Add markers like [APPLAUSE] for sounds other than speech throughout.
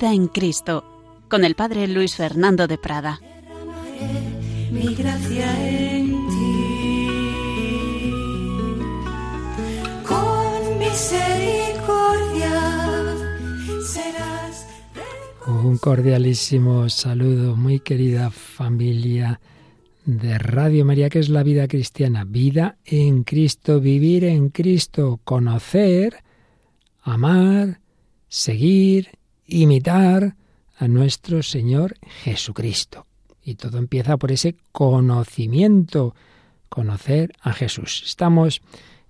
Vida en Cristo, con el Padre Luis Fernando de Prada. Mi gracia en ti. Con misericordia serás. Un cordialísimo saludo, muy querida familia de Radio María, que es la vida cristiana. Vida en Cristo, vivir en Cristo, conocer, amar, seguir, imitar a nuestro Señor Jesucristo. Y todo empieza por ese conocimiento, conocer a Jesús. Estamos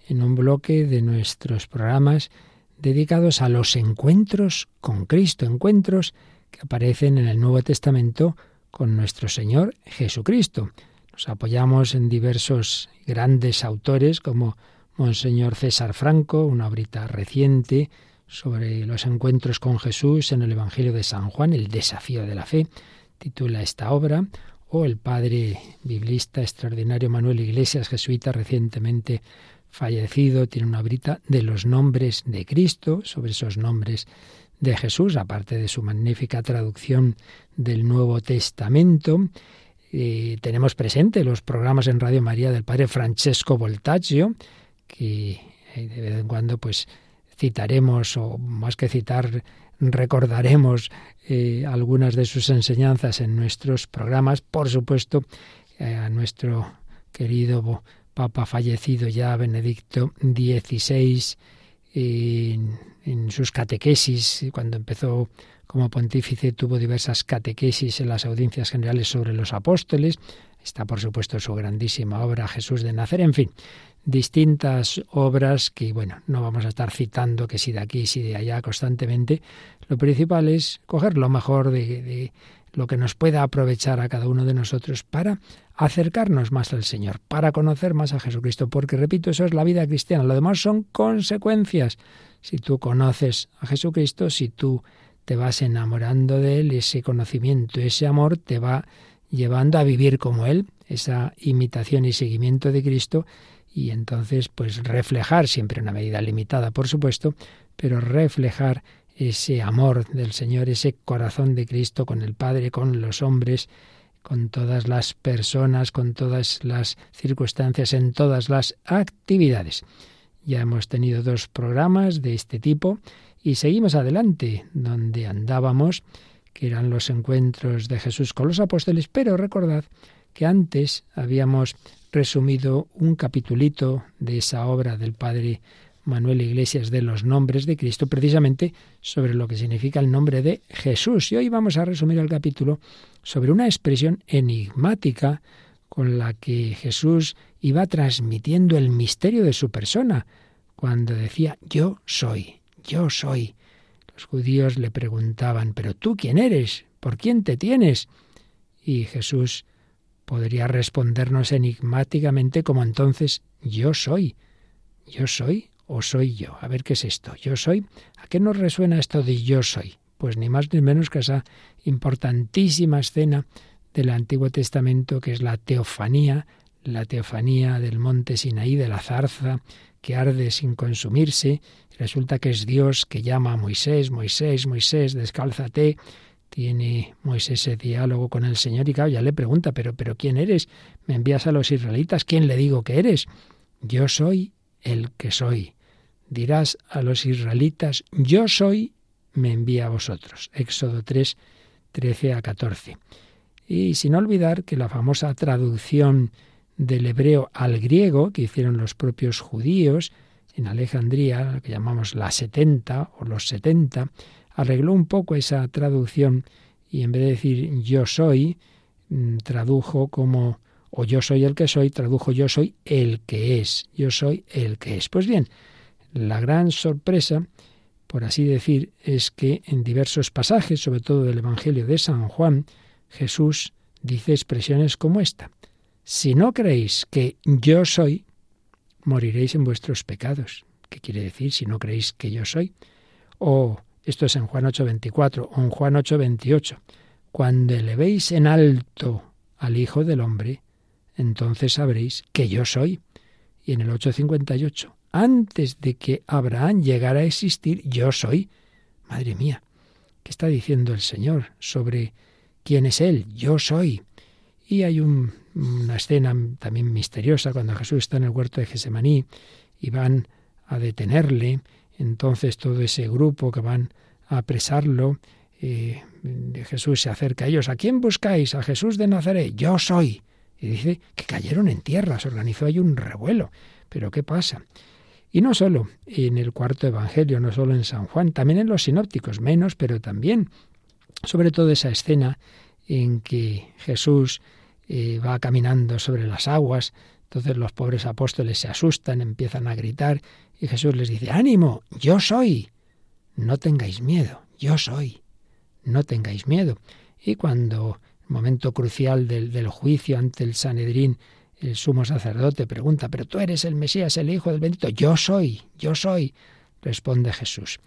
en un bloque de nuestros programas dedicados a los encuentros con Cristo, encuentros que aparecen en el Nuevo Testamento con nuestro Señor Jesucristo. Nos apoyamos en diversos grandes autores como Monseñor César Franco, una obrita reciente sobre los encuentros con Jesús en el Evangelio de San Juan, el desafío de la fe, titula esta obra, o el padre biblista extraordinario Manuel Iglesias, jesuita recientemente fallecido, tiene una obrita de los nombres de Cristo, sobre esos nombres de Jesús, aparte de su magnífica traducción del Nuevo Testamento. Eh, tenemos presente los programas en Radio María del padre Francesco Voltaggio, que eh, de vez en cuando pues citaremos, o más que citar, recordaremos eh, algunas de sus enseñanzas en nuestros programas. Por supuesto, a nuestro querido Papa fallecido ya, Benedicto XVI, en, en sus catequesis, cuando empezó como pontífice tuvo diversas catequesis en las audiencias generales sobre los apóstoles. Está, por supuesto, su grandísima obra Jesús de Nacer. En fin, distintas obras que, bueno, no vamos a estar citando que si de aquí, si de allá constantemente. Lo principal es coger lo mejor de, de lo que nos pueda aprovechar a cada uno de nosotros para acercarnos más al Señor, para conocer más a Jesucristo, porque repito, eso es la vida cristiana, lo demás son consecuencias. Si tú conoces a Jesucristo, si tú te vas enamorando de Él, ese conocimiento, ese amor te va llevando a vivir como Él, esa imitación y seguimiento de Cristo, y entonces pues reflejar, siempre una medida limitada, por supuesto, pero reflejar ese amor del Señor, ese corazón de Cristo con el Padre, con los hombres, con todas las personas, con todas las circunstancias, en todas las actividades. Ya hemos tenido dos programas de este tipo y seguimos adelante, donde andábamos, que eran los encuentros de Jesús con los apóstoles, pero recordad que antes habíamos resumido un capitulito de esa obra del Padre Manuel Iglesias de los nombres de Cristo, precisamente sobre lo que significa el nombre de Jesús. Y hoy vamos a resumir el capítulo sobre una expresión enigmática con la que Jesús iba transmitiendo el misterio de su persona, cuando decía yo soy, yo soy. Los judíos le preguntaban, pero tú quién eres, por quién te tienes. Y Jesús podría respondernos enigmáticamente como entonces yo soy, yo soy o soy yo. A ver qué es esto, yo soy. ¿A qué nos resuena esto de yo soy? Pues ni más ni menos que esa importantísima escena del Antiguo Testamento que es la teofanía, la teofanía del monte Sinaí, de la zarza que arde sin consumirse. Resulta que es Dios que llama a Moisés, Moisés, Moisés, descálzate. Tiene Moisés ese diálogo con el Señor y claro, ya le pregunta, pero, pero ¿quién eres? ¿Me envías a los israelitas? ¿Quién le digo que eres? Yo soy el que soy. Dirás a los israelitas, yo soy, me envía a vosotros. Éxodo 3, 13 a 14. Y sin olvidar que la famosa traducción del hebreo al griego que hicieron los propios judíos en Alejandría, que llamamos la 70 o los 70, arregló un poco esa traducción y en vez de decir yo soy, mm, tradujo como o yo soy el que soy, tradujo yo soy el que es, yo soy el que es. Pues bien, la gran sorpresa, por así decir, es que en diversos pasajes, sobre todo del Evangelio de San Juan, Jesús dice expresiones como esta. Si no creéis que yo soy, moriréis en vuestros pecados. ¿Qué quiere decir si no creéis que yo soy? O esto es en Juan 8:24 o en Juan 8:28. Cuando elevéis en alto al Hijo del Hombre, entonces sabréis que yo soy. Y en el 8:58, antes de que Abraham llegara a existir, yo soy. Madre mía, ¿qué está diciendo el Señor sobre quién es Él? Yo soy. Y hay una escena también misteriosa cuando Jesús está en el huerto de Gesemaní y van a detenerle. Entonces todo ese grupo que van a apresarlo, eh, Jesús se acerca a ellos. ¿A quién buscáis? A Jesús de Nazaret. Yo soy. Y dice que cayeron en tierra, se organizó ahí un revuelo. Pero ¿qué pasa? Y no solo en el cuarto Evangelio, no solo en San Juan, también en los sinópticos, menos, pero también. Sobre todo esa escena en que Jesús eh, va caminando sobre las aguas, entonces los pobres apóstoles se asustan, empiezan a gritar y Jesús les dice, ánimo, yo soy, no tengáis miedo, yo soy, no tengáis miedo. Y cuando el momento crucial del, del juicio ante el Sanedrín, el sumo sacerdote pregunta, pero tú eres el Mesías, el Hijo del Bendito. Yo soy, yo soy, responde Jesús.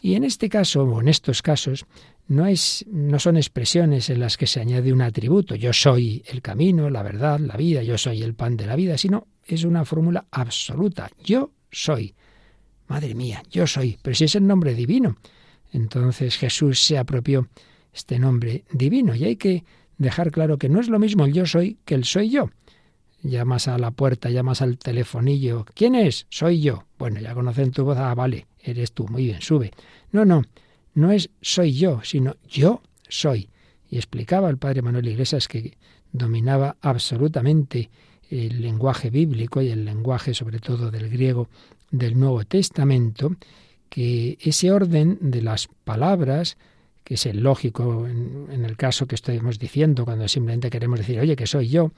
Y en este caso, o en estos casos, no, es, no son expresiones en las que se añade un atributo, yo soy el camino, la verdad, la vida, yo soy el pan de la vida, sino es una fórmula absoluta, yo soy. Madre mía, yo soy, pero si es el nombre divino. Entonces Jesús se apropió este nombre divino y hay que dejar claro que no es lo mismo el yo soy que el soy yo. Llamas a la puerta, llamas al telefonillo. ¿Quién es? Soy yo. Bueno, ya conocen tu voz. Ah, vale, eres tú. Muy bien, sube. No, no no es soy yo, sino yo soy. Y explicaba el padre Manuel Iglesias que dominaba absolutamente el lenguaje bíblico y el lenguaje sobre todo del griego del Nuevo Testamento, que ese orden de las palabras, que es el lógico en, el caso que estamos diciendo, cuando simplemente queremos decir, oye, que soy yo,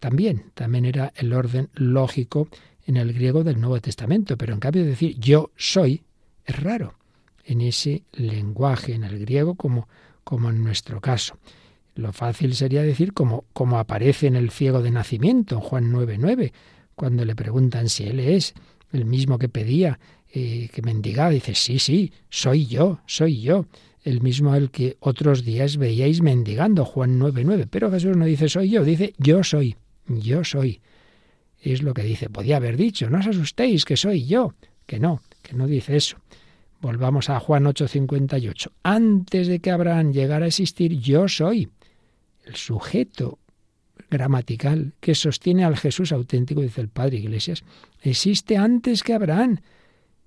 también, también era el orden lógico en el griego del Nuevo Testamento, pero en cambio de decir yo soy, es raro en ese lenguaje, en el griego, como, como en nuestro caso. Lo fácil sería decir como, aparece en el ciego de nacimiento, en Juan 9.9, cuando le preguntan si él es el mismo que pedía, eh, que mendigaba, dice, sí, sí, soy yo, soy yo, el mismo al que otros días veíais mendigando, Juan 9.9. Pero Jesús no dice soy yo, dice yo soy, yo soy. Es lo que dice, podía haber dicho, no os asustéis, que soy yo, que no, que no dice eso. Volvamos a Juan 8:58. Antes de que Abraham llegara a existir, yo soy el sujeto gramatical que sostiene al Jesús auténtico, dice el Padre Iglesias, existe antes que Abraham.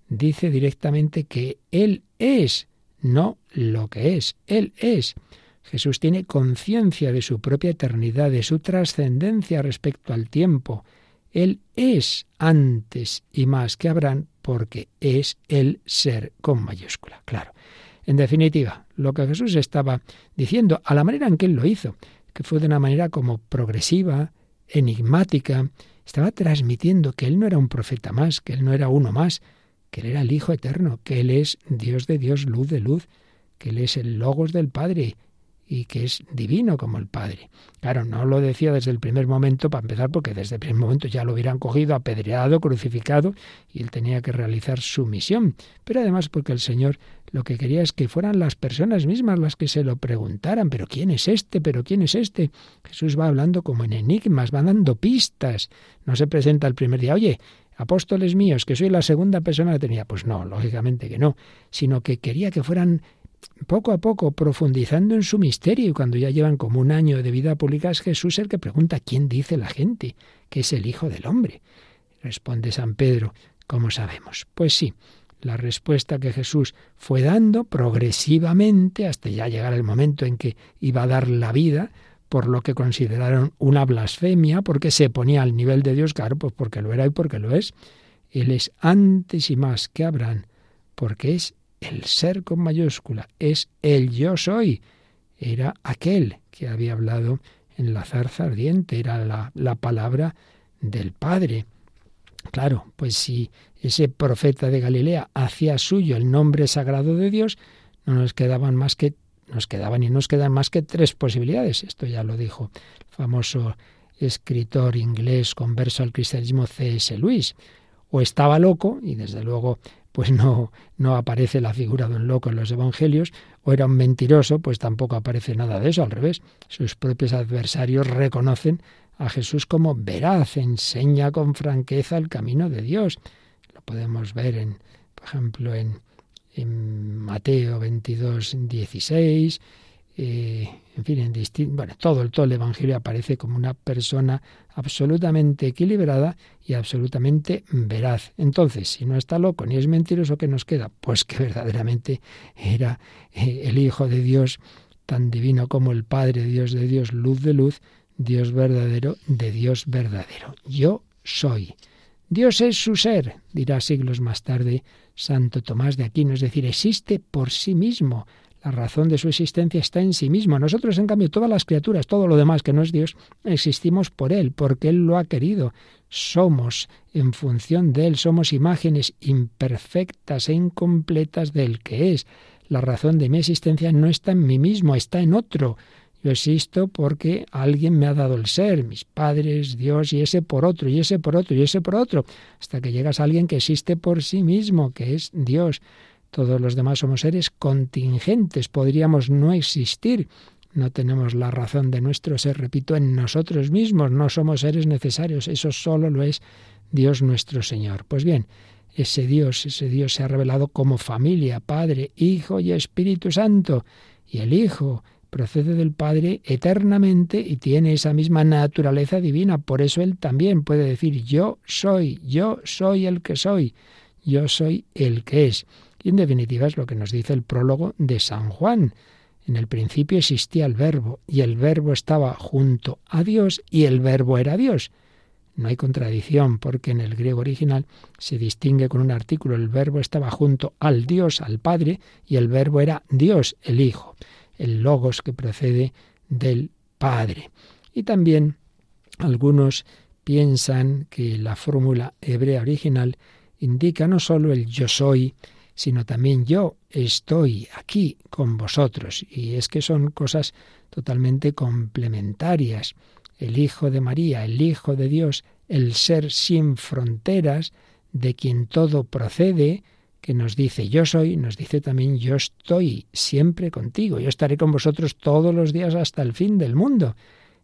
Dice directamente que Él es, no lo que es, Él es. Jesús tiene conciencia de su propia eternidad, de su trascendencia respecto al tiempo. Él es antes y más que Abraham porque es el ser con mayúscula. Claro. En definitiva, lo que Jesús estaba diciendo, a la manera en que él lo hizo, que fue de una manera como progresiva, enigmática, estaba transmitiendo que él no era un profeta más, que él no era uno más, que él era el Hijo eterno, que él es Dios de Dios, luz de luz, que él es el Logos del Padre, y que es divino como el Padre. Claro, no lo decía desde el primer momento, para empezar, porque desde el primer momento ya lo hubieran cogido, apedreado, crucificado, y él tenía que realizar su misión. Pero además porque el Señor lo que quería es que fueran las personas mismas las que se lo preguntaran, pero ¿quién es este? ¿Pero quién es este? Jesús va hablando como en enigmas, va dando pistas. No se presenta el primer día, oye, apóstoles míos, que soy la segunda persona que tenía. Pues no, lógicamente que no, sino que quería que fueran poco a poco profundizando en su misterio y cuando ya llevan como un año de vida pública es Jesús el que pregunta quién dice la gente que es el Hijo del Hombre. Responde San Pedro, ¿cómo sabemos? Pues sí, la respuesta que Jesús fue dando progresivamente hasta ya llegar el momento en que iba a dar la vida, por lo que consideraron una blasfemia, porque se ponía al nivel de Dios, claro, pues porque lo era y porque lo es. Él es antes y más que Abraham, porque es el ser con mayúscula, es el yo soy. Era aquel que había hablado en la zarza ardiente, era la, la palabra del Padre. Claro, pues si ese profeta de Galilea hacía suyo el nombre sagrado de Dios, no nos quedaban más que nos quedaban y nos quedan más que tres posibilidades. Esto ya lo dijo el famoso escritor inglés converso al cristianismo C.S. Lewis. O estaba loco, y desde luego pues no, no aparece la figura de un loco en los evangelios, o era un mentiroso, pues tampoco aparece nada de eso, al revés. Sus propios adversarios reconocen a Jesús como veraz, enseña con franqueza el camino de Dios. Lo podemos ver en, por ejemplo, en, en Mateo 22, 16, eh, en fin, en distin bueno, todo, todo el Evangelio aparece como una persona absolutamente equilibrada y absolutamente veraz. Entonces, si no está loco ni es mentiroso, ¿qué nos queda? Pues que verdaderamente era eh, el Hijo de Dios, tan divino como el Padre, Dios de Dios, luz de luz, Dios verdadero de Dios verdadero. Yo soy. Dios es su ser, dirá siglos más tarde Santo Tomás de Aquino, es decir, existe por sí mismo la razón de su existencia está en sí mismo. Nosotros, en cambio, todas las criaturas, todo lo demás que no es Dios, existimos por Él, porque Él lo ha querido. Somos, en función de Él, somos imágenes imperfectas e incompletas del que es. La razón de mi existencia no está en mí mismo, está en otro. Yo existo porque alguien me ha dado el ser, mis padres, Dios, y ese por otro, y ese por otro, y ese por otro, hasta que llegas a alguien que existe por sí mismo, que es Dios. Todos los demás somos seres contingentes, podríamos no existir. No tenemos la razón de nuestro ser, repito, en nosotros mismos, no somos seres necesarios, eso solo lo es Dios nuestro Señor. Pues bien, ese Dios, ese Dios se ha revelado como familia, Padre, Hijo y Espíritu Santo, y el Hijo procede del Padre eternamente y tiene esa misma naturaleza divina, por eso Él también puede decir yo soy, yo soy el que soy, yo soy el que es. Y en definitiva es lo que nos dice el prólogo de San Juan. En el principio existía el verbo, y el verbo estaba junto a Dios, y el verbo era Dios. No hay contradicción, porque en el griego original se distingue con un artículo. El verbo estaba junto al Dios, al Padre, y el verbo era Dios, el Hijo, el logos que procede del Padre. Y también algunos piensan que la fórmula hebrea original indica no sólo el yo soy, sino también yo estoy aquí con vosotros. Y es que son cosas totalmente complementarias. El Hijo de María, el Hijo de Dios, el ser sin fronteras, de quien todo procede, que nos dice yo soy, nos dice también yo estoy siempre contigo, yo estaré con vosotros todos los días hasta el fin del mundo.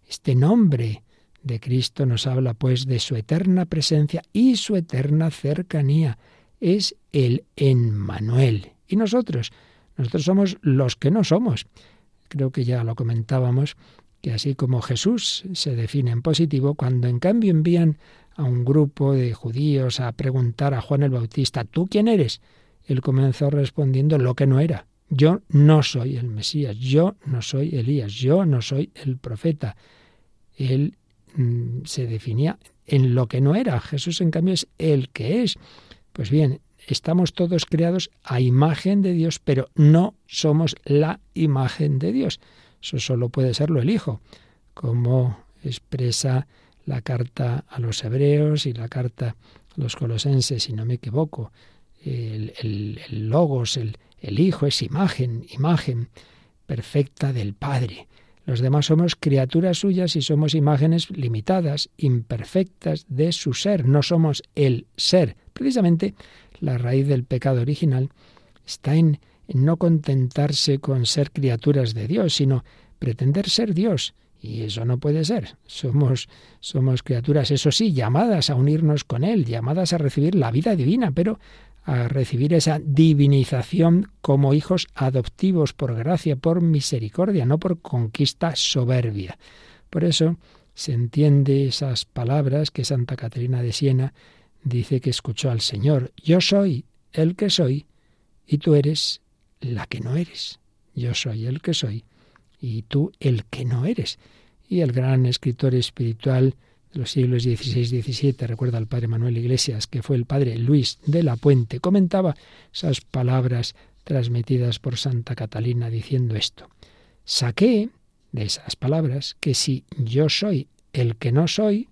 Este nombre de Cristo nos habla pues de su eterna presencia y su eterna cercanía es el Emmanuel. ¿Y nosotros? Nosotros somos los que no somos. Creo que ya lo comentábamos, que así como Jesús se define en positivo, cuando en cambio envían a un grupo de judíos a preguntar a Juan el Bautista, ¿tú quién eres? Él comenzó respondiendo lo que no era. Yo no soy el Mesías, yo no soy Elías, yo no soy el profeta. Él mm, se definía en lo que no era. Jesús, en cambio, es el que es. Pues bien, estamos todos creados a imagen de Dios, pero no somos la imagen de Dios. Eso solo puede serlo el Hijo, como expresa la carta a los hebreos y la carta a los colosenses, si no me equivoco. El, logos, el Hijo es imagen, imagen perfecta del Padre. Los demás somos criaturas suyas y somos imágenes limitadas, imperfectas de su ser. No somos el ser. Precisamente la raíz del pecado original está en, no contentarse con ser criaturas de Dios, sino pretender ser Dios. Y eso no puede ser. Somos, somos criaturas, eso sí, llamadas a unirnos con Él, llamadas a recibir la vida divina, pero a recibir esa divinización como hijos adoptivos por gracia, por misericordia, no por conquista soberbia. Por eso se entiende esas palabras que Santa Caterina de Siena dice que escuchó al Señor, yo soy el que soy y tú eres la que no eres. Yo soy el que soy y tú el que no eres. Y el gran escritor espiritual de los siglos XVI y XVII, recuerda al padre Manuel Iglesias, que fue el padre Luis de la Puente, comentaba esas palabras transmitidas por Santa Catalina diciendo esto. Saqué de esas palabras que si yo soy el que no soy,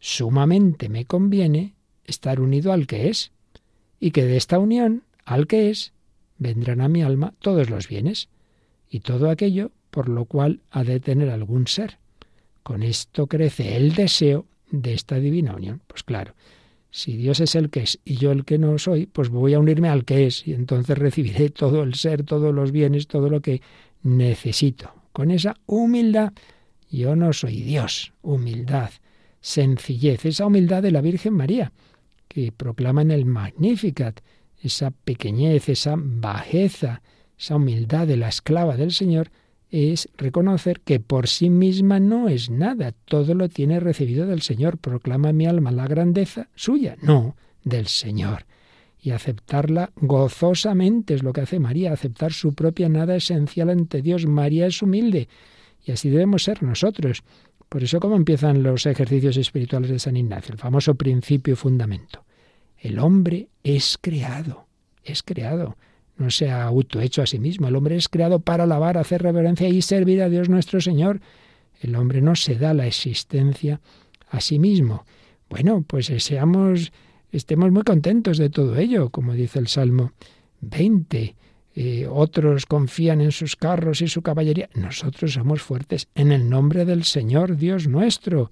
sumamente me conviene estar unido al que es, y que de esta unión al que es vendrán a mi alma todos los bienes, y todo aquello por lo cual ha de tener algún ser. Con esto crece el deseo de esta divina unión. Pues claro, si Dios es el que es y yo el que no soy, pues voy a unirme al que es y entonces recibiré [LAUGHS] todo el ser, todos los bienes, todo lo que necesito. Con esa humildad, yo no soy Dios, humildad, sencillez, esa humildad de la Virgen María que proclaman el Magnificat, esa pequeñez, esa bajeza, esa humildad de la esclava del Señor, es reconocer que por sí misma no es nada, todo lo tiene recibido del Señor. Proclama mi alma la grandeza suya, no, del Señor. Y aceptarla gozosamente es lo que hace María, aceptar su propia nada esencial ante Dios. María es humilde y así debemos ser nosotros. Por eso, ¿cómo empiezan los ejercicios espirituales de San Ignacio? El famoso principio y fundamento. El hombre es creado, es creado no se ha autohecho a sí mismo. El hombre es creado para alabar, hacer reverencia y servir a Dios nuestro Señor. El hombre no se da la existencia a sí mismo. Bueno, pues seamos, estemos muy contentos de todo ello, como dice el Salmo 20. Eh, otros confían en sus carros y su caballería. Nosotros somos fuertes en el nombre del Señor Dios nuestro.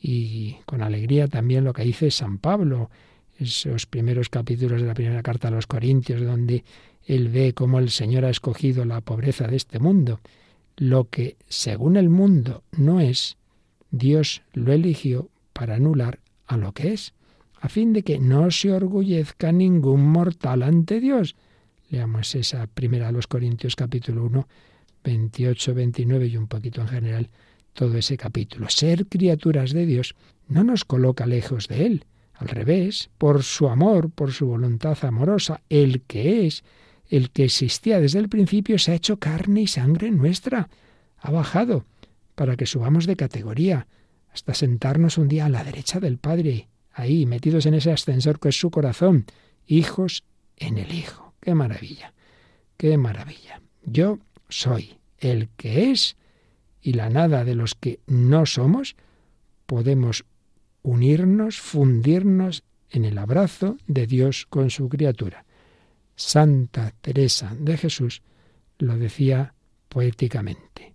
Y con alegría también lo que dice San Pablo, esos primeros capítulos de la primera carta a los Corintios, donde él ve cómo el Señor ha escogido la pobreza de este mundo. Lo que, según el mundo, no es, Dios lo eligió para anular a lo que es, a fin de que no se orgullezca ningún mortal ante Dios. Leamos esa primera a los Corintios capítulo 1, 28, 29 y un poquito en general todo ese capítulo. Ser criaturas de Dios no nos coloca lejos de Él. Al revés, por su amor, por su voluntad amorosa, el que es, el que existía desde el principio se ha hecho carne y sangre nuestra, ha bajado para que subamos de categoría, hasta sentarnos un día a la derecha del Padre, ahí, metidos en ese ascensor que es su corazón, hijos en el Hijo. ¡Qué maravilla! ¡Qué maravilla! Yo soy el que es y la nada de los que no somos, podemos unirnos, fundirnos en el abrazo de Dios con su criatura. Santa Teresa de Jesús lo decía poéticamente.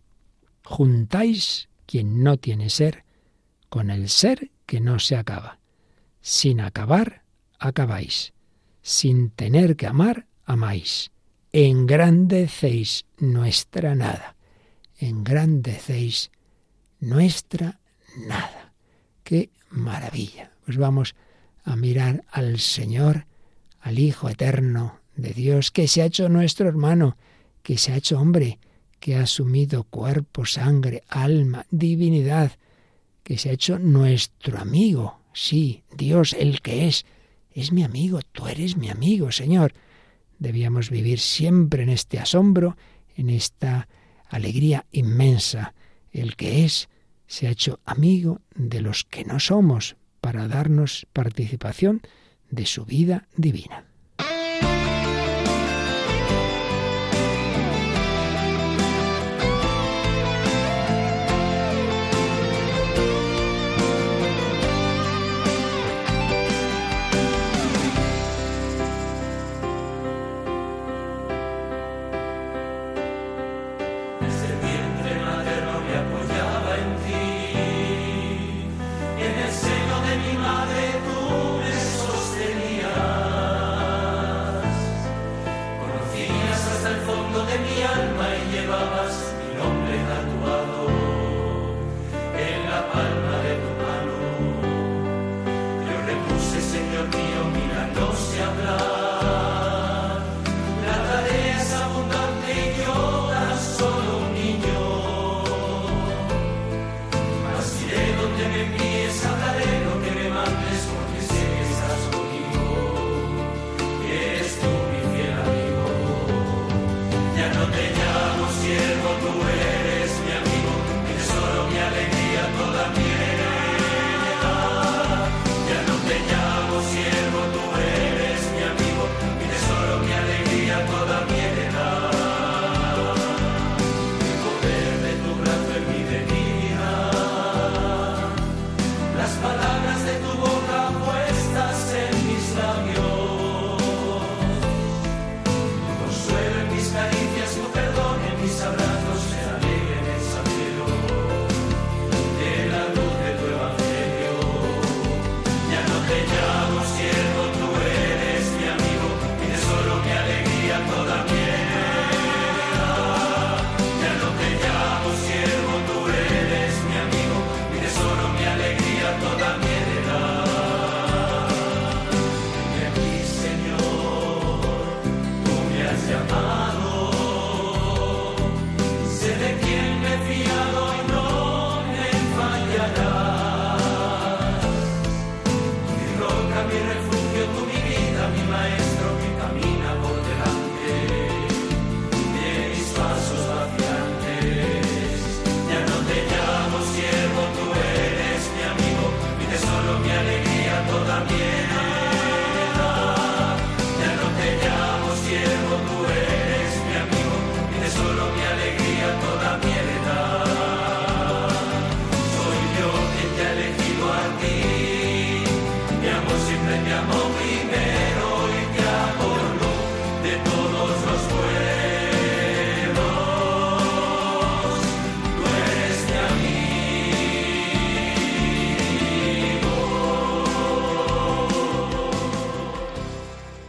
Juntáis quien no tiene ser con el ser que no se acaba. Sin acabar, acabáis. Sin tener que amar, amáis. Engrandecéis nuestra nada. Engrandecéis nuestra nada. Qué maravilla. Pues vamos a mirar al Señor, al Hijo Eterno de Dios, que se ha hecho nuestro hermano, que se ha hecho hombre, que ha asumido cuerpo, sangre, alma, divinidad, que se ha hecho nuestro amigo. Sí, Dios, el que es, es mi amigo, tú eres mi amigo, Señor. Debíamos vivir siempre en este asombro, en esta alegría inmensa. El que es se ha hecho amigo de los que no somos para darnos participación de su vida divina. Open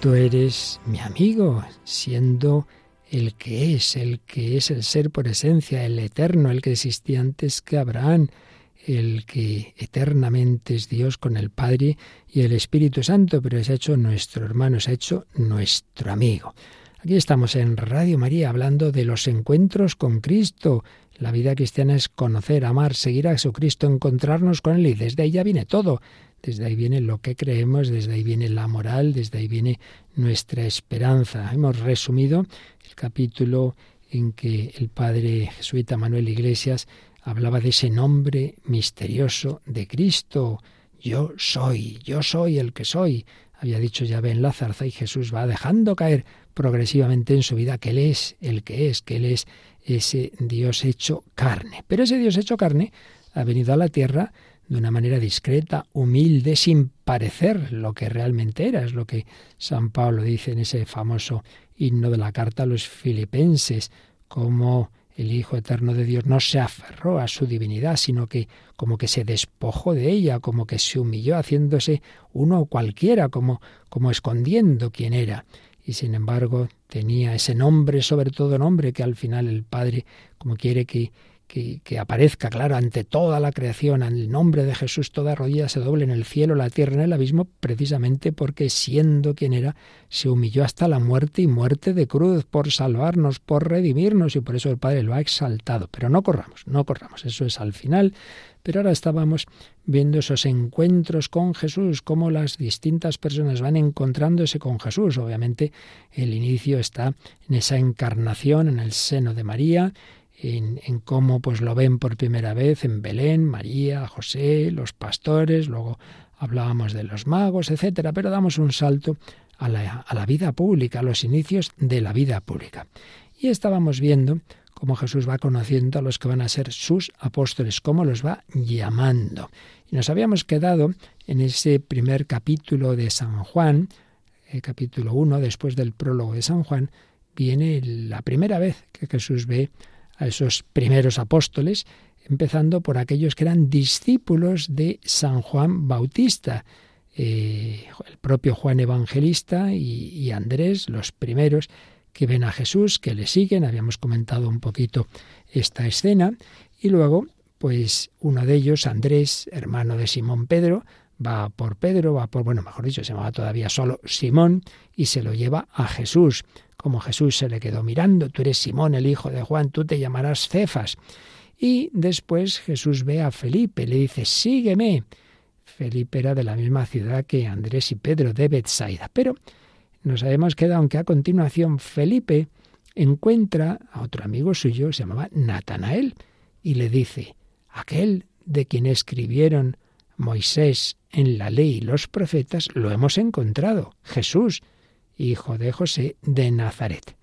Tú eres mi amigo, siendo el que es, el que es el ser por esencia, el eterno, el que existía antes que Abraham, el que eternamente es Dios con el Padre y el Espíritu Santo, pero se ha hecho nuestro hermano, se ha hecho nuestro amigo. Aquí estamos en Radio María hablando de los encuentros con Cristo. La vida cristiana es conocer, amar, seguir a Jesucristo, encontrarnos con Él y desde ahí viene todo. Desde ahí viene lo que creemos, desde ahí viene la moral, desde ahí viene nuestra esperanza. Hemos resumido el capítulo en que el padre jesuita Manuel Iglesias hablaba de ese nombre misterioso de Cristo. Yo soy, yo soy el que soy. Había dicho ya en la zarza y Jesús va dejando caer progresivamente en su vida que Él es el que es, que Él es ese Dios hecho carne. Pero ese Dios hecho carne ha venido a la tierra de una manera discreta, humilde, sin parecer lo que realmente era. Es lo que San Pablo dice en ese famoso himno de la carta a los filipenses, como el Hijo Eterno de Dios no se aferró a su divinidad, sino que como que se despojó de ella, como que se humilló haciéndose uno cualquiera, como, como escondiendo quién era. Y sin embargo tenía ese nombre, sobre todo nombre, que al final el Padre, como quiere que, que, aparezca, claro, ante toda la creación, en el nombre de Jesús, toda rodilla se doble en el cielo, la tierra, en el abismo, precisamente porque siendo quien era, se humilló hasta la muerte y muerte de cruz por salvarnos, por redimirnos, y por eso el Padre lo ha exaltado. Pero no corramos, no corramos, eso es al final. Pero ahora estábamos viendo esos encuentros con Jesús, cómo las distintas personas van encontrándose con Jesús. Obviamente el inicio está en esa encarnación en el seno de María, en, cómo pues lo ven por primera vez en Belén, María, José, los pastores, luego hablábamos de los magos, etcétera, pero damos un salto a la, vida pública, a los inicios de la vida pública. Y estábamos viendo cómo Jesús va conociendo a los que van a ser sus apóstoles, cómo los va llamando. Y nos habíamos quedado en ese primer capítulo de San Juan, el capítulo 1, después del prólogo de San Juan, viene la primera vez que Jesús ve a esos primeros apóstoles, empezando por aquellos que eran discípulos de San Juan Bautista, eh, el propio Juan Evangelista y, y Andrés, los primeros que ven a Jesús, que le siguen, habíamos comentado un poquito esta escena, y luego, pues uno de ellos, Andrés, hermano de Simón Pedro, va por Pedro, va por, bueno, mejor dicho, se llamaba todavía solo Simón, y se lo lleva a Jesús como Jesús se le quedó mirando, tú eres Simón, el hijo de Juan, tú te llamarás Cefas. Y después Jesús ve a Felipe, le dice, sígueme. Felipe era de la misma ciudad que Andrés y Pedro, de Bethsaida. Pero nos habíamos quedado aunque a continuación Felipe encuentra a otro amigo suyo, se llamaba Natanael, y le dice, aquel de quien escribieron Moisés en la ley y los profetas, lo hemos encontrado, Jesús, hijo de José de Nazaret.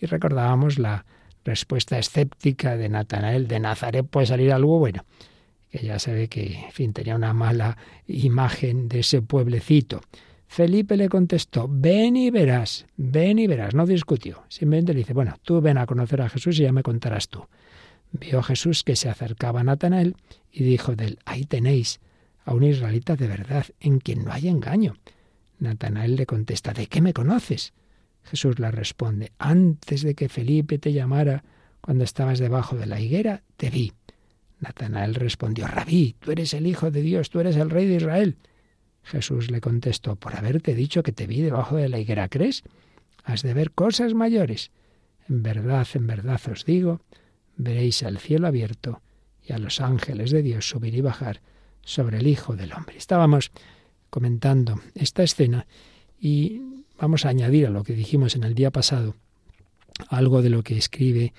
Y recordábamos la respuesta escéptica de Natanael, de Nazaret puede salir algo bueno, que ya se ve que, en fin, tenía una mala imagen de ese pueblecito. Felipe le contestó, ven y verás, ven y verás, no discutió. Simplemente le dice, bueno, tú ven a conocer a Jesús y ya me contarás tú. Vio Jesús que se acercaba a Natanael y dijo de él, ahí tenéis a un israelita de verdad, en quien no hay engaño. Natanael le contesta, ¿de qué me conoces? Jesús le responde, antes de que Felipe te llamara, cuando estabas debajo de la higuera, te vi. Natanael respondió, Rabí, tú eres el Hijo de Dios, tú eres el Rey de Israel. Jesús le contestó, por haberte dicho que te vi debajo de la higuera, ¿crees? Has de ver cosas mayores. En verdad, en verdad os digo, veréis al cielo abierto y a los ángeles de Dios subir y bajar sobre el Hijo del Hombre. Estábamos comentando esta escena y vamos a añadir a lo que dijimos en el día pasado algo de lo que escribe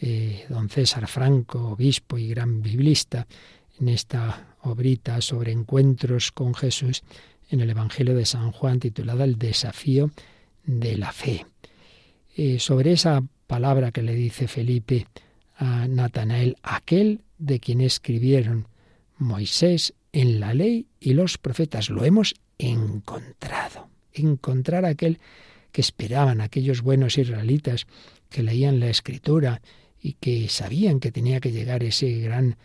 eh, don César Franco, obispo y gran biblista, en esta obrita sobre encuentros con Jesús en el Evangelio de San Juan titulada El desafío de la fe. Eh, sobre esa palabra que le dice Felipe a Natanael, aquel de quien escribieron Moisés en la ley y los profetas. Lo hemos encontrado. Encontrar aquel que esperaban aquellos buenos israelitas que leían la escritura y que sabían que tenía que llegar ese gran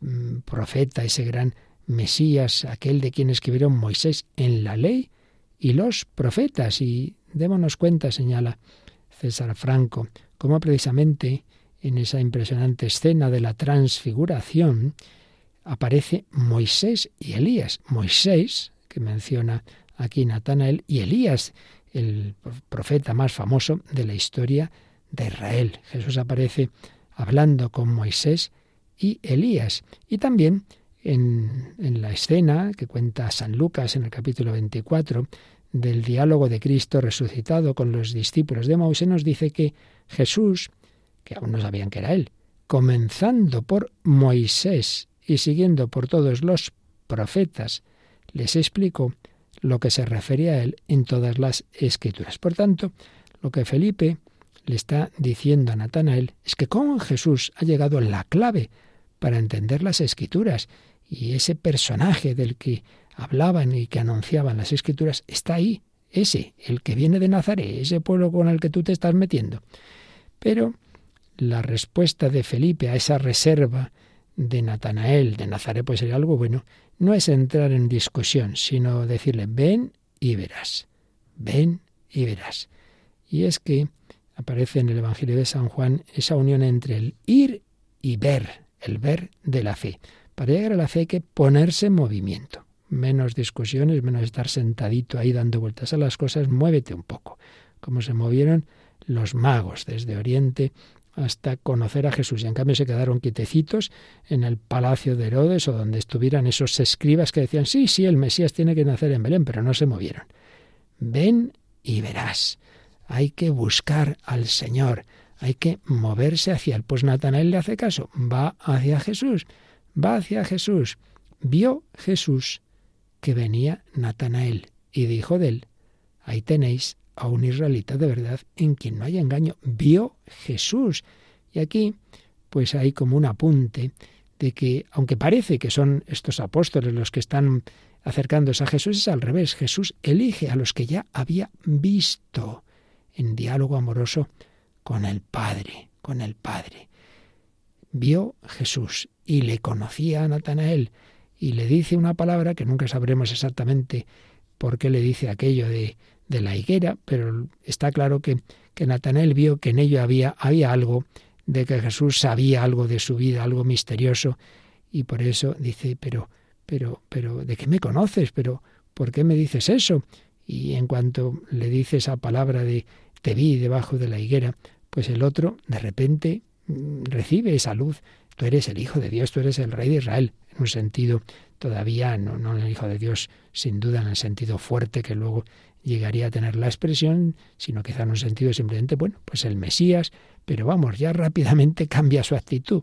mm, profeta, ese gran Mesías, aquel de quien escribieron Moisés en la ley y los profetas. Y démonos cuenta, señala César Franco, cómo precisamente en esa impresionante escena de la transfiguración aparece Moisés y Elías. Moisés, que menciona aquí Natanael, y Elías, el profeta más famoso de la historia de Israel. Jesús aparece hablando con Moisés y Elías. Y también en, en, la escena que cuenta San Lucas en el capítulo 24 del diálogo de Cristo resucitado con los discípulos de Moisés, nos dice que Jesús, que aún no sabían que era él, comenzando por Moisés y siguiendo por todos los profetas, les explicó lo que se refería a él en todas las escrituras. Por tanto, lo que Felipe le está diciendo a Natanael es que con Jesús ha llegado la clave para entender las escrituras y ese personaje del que hablaban y que anunciaban las escrituras está ahí, ese, el que viene de Nazaret, ese pueblo con el que tú te estás metiendo. Pero la respuesta de Felipe a esa reserva de Natanael, de Nazaret, pues sería algo bueno, no es entrar en discusión, sino decirle, ven y verás, ven y verás. Y es que aparece en el Evangelio de San Juan esa unión entre el ir y ver, el ver de la fe. Para llegar a la fe hay que ponerse en movimiento. Menos discusiones, menos estar sentadito ahí dando vueltas a las cosas, muévete un poco. Como se movieron los magos desde Oriente hasta conocer a Jesús. Y en cambio se quedaron quietecitos en el palacio de Herodes o donde estuvieran esos escribas que decían, sí, sí, el Mesías tiene que nacer en Belén, pero no se movieron. Ven y verás. Hay que buscar al Señor, hay que moverse hacia él. Pues Natanael le hace caso, va hacia Jesús, va hacia Jesús. Vio Jesús que venía Natanael y dijo de él, ahí tenéis a un israelita de verdad en quien no hay engaño. Vio Jesús. Y aquí, pues hay como un apunte de que, aunque parece que son estos apóstoles los que están acercándose a Jesús, es al revés. Jesús elige a los que ya había visto en diálogo amoroso con el Padre, con el Padre. Vio Jesús y le conocía a Natanael y le dice una palabra que nunca sabremos exactamente por qué le dice aquello de de la higuera, pero está claro que, que Natanael vio que en ello había, había algo, de que Jesús sabía algo de su vida, algo misterioso, y por eso dice, pero, pero, pero, ¿de qué me conoces? Pero, ¿por qué me dices eso? Y en cuanto le dice esa palabra de te vi debajo de la higuera, pues el otro de repente mm, recibe esa luz. Tú eres el Hijo de Dios, tú eres el Rey de Israel, en un sentido todavía, no, no el Hijo de Dios, sin duda en el sentido fuerte que luego llegaría a tener la expresión, sino quizá en un sentido simplemente, bueno, pues el Mesías, pero vamos, ya rápidamente [LAUGHS] cambia su actitud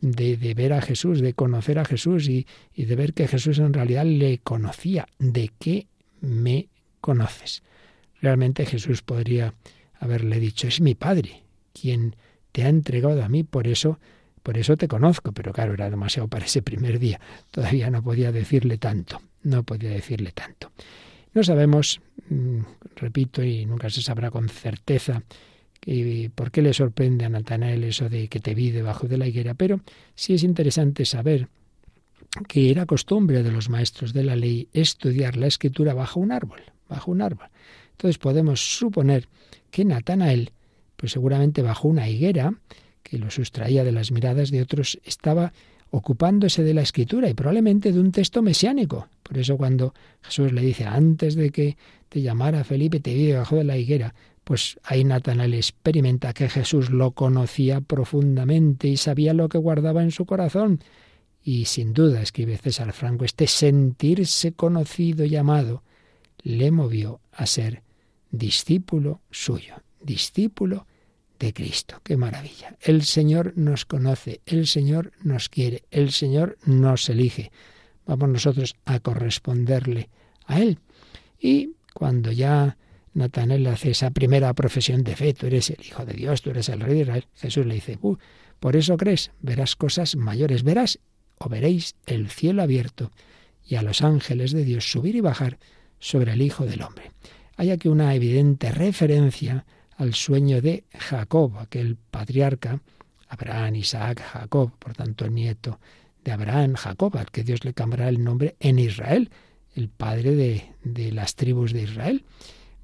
de, de ver a Jesús, de conocer a Jesús y, y de ver que Jesús en realidad le conocía. ¿De qué me conoces? Realmente Jesús podría haberle dicho, es mi Padre quien te ha entregado a mí, por eso, por eso te conozco, pero claro, era demasiado para ese primer día, todavía no podía decirle tanto, no podía decirle tanto. No sabemos, mm, repito, y nunca se sabrá con certeza por qué le sorprende a Natanael eso de que te vi debajo de la higuera, pero sí es interesante saber que era costumbre de los maestros de la ley estudiar la escritura bajo un árbol, bajo un árbol. Entonces podemos suponer que Natanael, pues seguramente bajo una higuera, que lo sustraía de las miradas de otros, estaba ocupándose de la escritura y probablemente de un texto mesiánico. Por eso cuando Jesús le dice, antes de que te llamara Felipe, te vi debajo de la higuera, pues ahí Natanael experimenta que Jesús lo conocía profundamente y sabía lo que guardaba en su corazón. Y sin duda, escribe César Franco, este sentirse conocido y amado le movió a ser discípulo suyo, discípulo de Cristo. Qué maravilla. El Señor nos conoce, el Señor nos quiere, el Señor nos elige. Vamos nosotros a corresponderle a Él. Y cuando ya Natanael hace esa primera profesión de fe, tú eres el Hijo de Dios, tú eres el Rey de Israel, Jesús le dice, uh, por eso crees, verás cosas mayores, verás o veréis el cielo abierto y a los ángeles de Dios subir y bajar sobre el Hijo del Hombre. Hay aquí una evidente referencia al sueño de Jacob, aquel patriarca, Abraham, Isaac, Jacob, por tanto el nieto de Abraham, Jacob, al que Dios le cambiará el nombre en Israel, el padre de, de las tribus de Israel.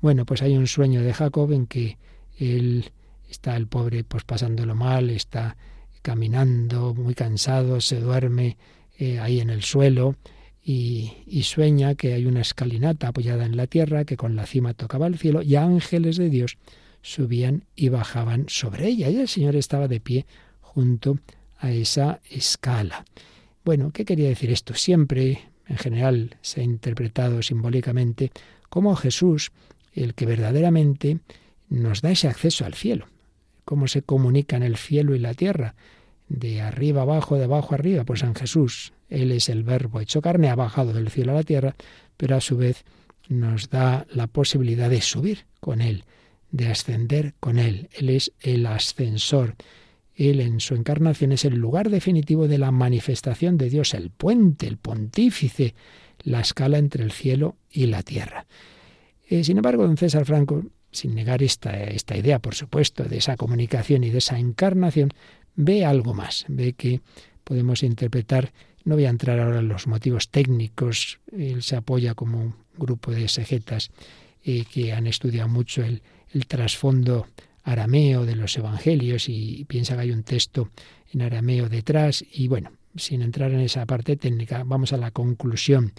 Bueno, pues hay un sueño de Jacob en que él está el pobre pues pasándolo mal, está caminando muy cansado, se duerme eh, ahí en el suelo y, y, sueña que hay una escalinata apoyada en la tierra que con la cima tocaba el cielo y ángeles de Dios subían y bajaban sobre ella y el Señor estaba de pie junto a esa escala. Bueno, ¿qué quería decir esto? Siempre, en general, se ha interpretado simbólicamente como Jesús el que verdaderamente nos da ese acceso al cielo. ¿Cómo se comunican el cielo y la tierra? De arriba abajo, de abajo arriba. Pues en Jesús, Él es el verbo hecho carne, ha bajado del cielo a la tierra, pero a su vez nos da la posibilidad de subir con Él, de ascender con Él. Él es el ascensor. Él en su encarnación es el lugar definitivo de la manifestación de Dios, el puente, el pontífice, la escala entre el cielo y la tierra. Eh, sin embargo, don César Franco, sin negar esta, esta idea, por supuesto, de esa comunicación y de esa encarnación, ve algo más, ve que podemos interpretar, no voy a entrar ahora en los motivos técnicos, él se apoya como un grupo de exegetas eh, que han estudiado mucho el, el trasfondo arameo de los evangelios y piensa que hay un texto en arameo detrás y bueno, sin entrar en esa parte técnica, vamos a la conclusión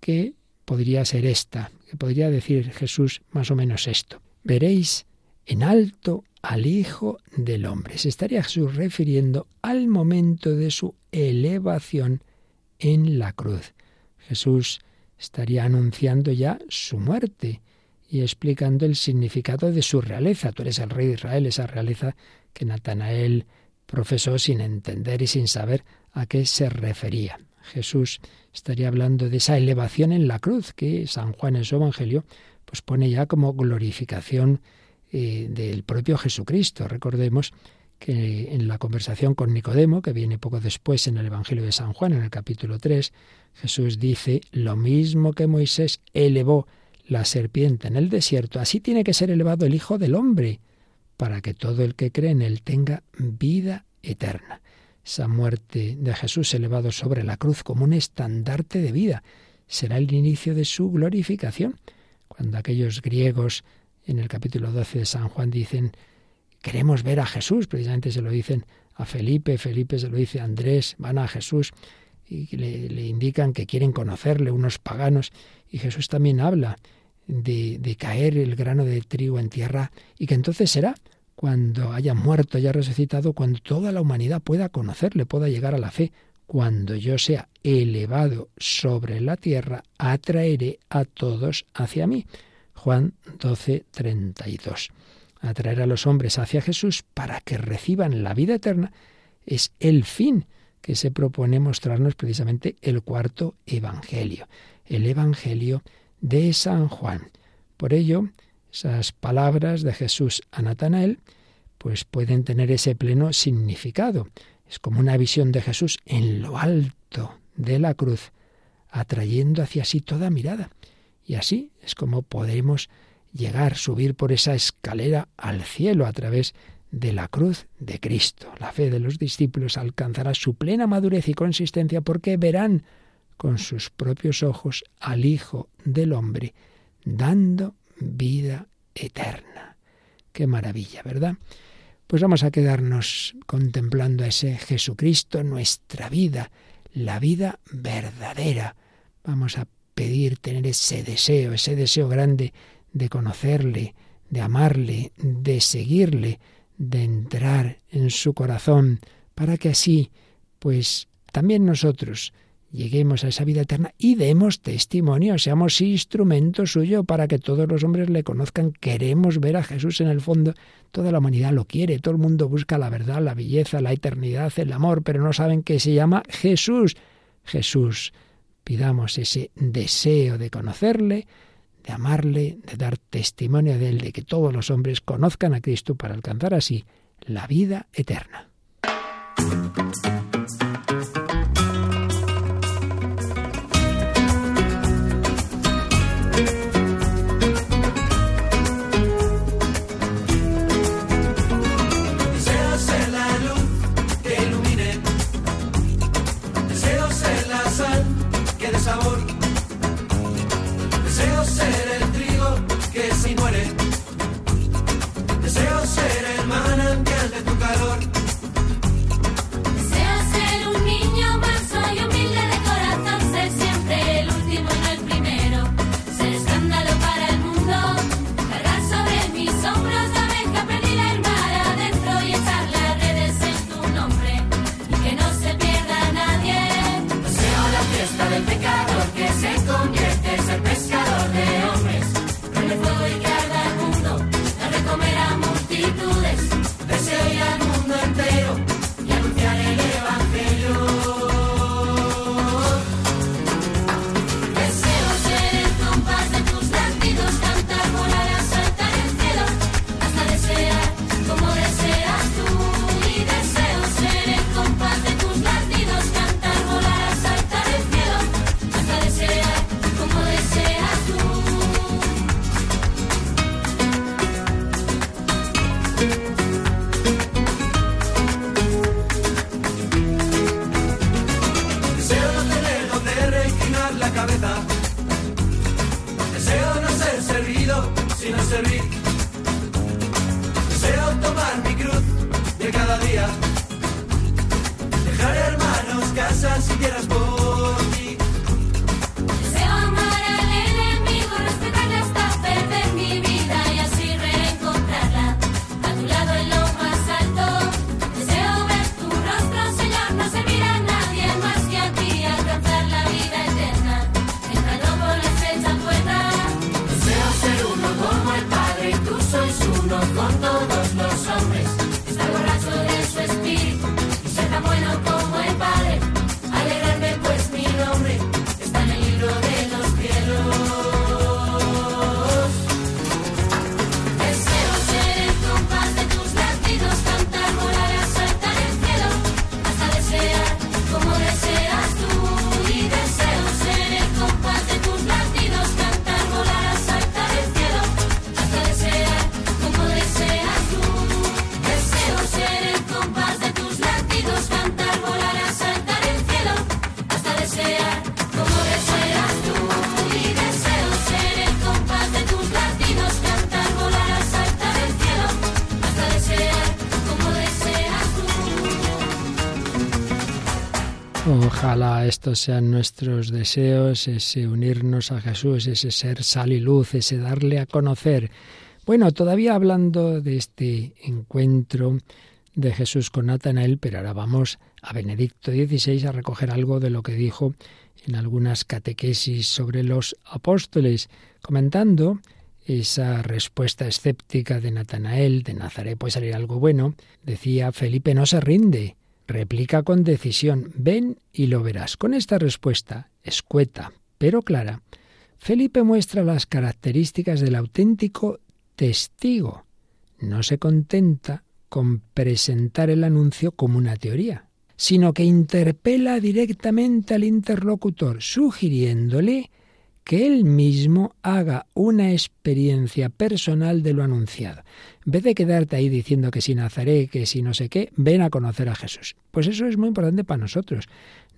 que podría ser esta, que podría decir Jesús más o menos esto. Veréis en alto al Hijo del Hombre. Se estaría Jesús refiriendo al momento de su elevación en la cruz. Jesús estaría anunciando ya su muerte y explicando el significado de su realeza. Tú eres el rey de Israel, esa realeza que Natanael profesó sin entender y sin saber a qué se refería. Jesús estaría hablando de esa elevación en la cruz que San Juan en su Evangelio pues pone ya como glorificación eh, del propio Jesucristo. Recordemos que en la conversación con Nicodemo, que viene poco después en el Evangelio de San Juan, en el capítulo 3, Jesús dice, lo mismo que Moisés elevó la serpiente en el desierto, así tiene que ser elevado el Hijo del Hombre, para que todo el que cree en él tenga vida eterna esa muerte de Jesús elevado sobre la cruz como un estandarte de vida. Será el inicio de su glorificación. Cuando aquellos griegos en el capítulo 12 de San Juan dicen, queremos ver a Jesús, precisamente se lo dicen a Felipe, Felipe se lo dice a Andrés, van a Jesús y le, le indican que quieren conocerle unos paganos y Jesús también habla de, caer el grano de trigo en tierra y que entonces será cuando haya muerto, haya resucitado, cuando toda la humanidad pueda conocerle, pueda llegar a la fe, cuando yo sea elevado sobre la tierra, atraeré a todos hacia mí. Juan 12, 32. Atraer a los hombres hacia Jesús para que reciban la vida eterna es el fin que se propone mostrarnos precisamente el cuarto Evangelio, el Evangelio de San Juan. Por ello, esas palabras de Jesús a Natanael, pues pueden tener ese pleno significado. Es como una visión de Jesús en lo alto de la cruz, atrayendo hacia sí toda mirada. Y así es como podemos llegar, subir por esa escalera al cielo a través de la cruz de Cristo. La fe de los discípulos alcanzará su plena madurez y consistencia porque verán con sus propios ojos al Hijo del Hombre, dando vida eterna. Qué maravilla, ¿verdad? Pues vamos a quedarnos contemplando a ese Jesucristo, nuestra vida, la vida verdadera. Vamos a pedir tener ese deseo, ese deseo grande de conocerle, de amarle, de seguirle, de entrar en su corazón, para que así, pues también nosotros lleguemos a esa vida eterna y demos testimonio, seamos instrumento suyo para que todos los hombres le conozcan. Queremos ver a Jesús en el fondo. Toda la humanidad lo quiere, todo el mundo busca la verdad, la belleza, la eternidad, el amor, pero no saben que se llama Jesús. Jesús, pidamos ese deseo de conocerle, de amarle, de dar testimonio de él, de que todos los hombres conozcan a Cristo para alcanzar así la vida eterna. Sean nuestros deseos, ese unirnos a Jesús, ese ser sal y luz, ese darle a conocer. Bueno, todavía hablando de este encuentro de Jesús con Natanael, pero ahora vamos a Benedicto XVI a recoger algo de lo que dijo en algunas catequesis sobre los apóstoles, comentando esa respuesta escéptica de Natanael, de Nazaret puede salir algo bueno, decía Felipe no se rinde, replica con decisión, ven y lo verás. Con esta respuesta, escueta pero clara, Felipe muestra las características del auténtico testigo. No se contenta con presentar el anuncio como una teoría, sino que interpela directamente al interlocutor, sugiriéndole que él mismo haga una experiencia personal de lo anunciado. En vez de quedarte ahí diciendo que si Nazaret, que si no sé qué, ven a conocer a Jesús. Pues eso es muy importante para nosotros.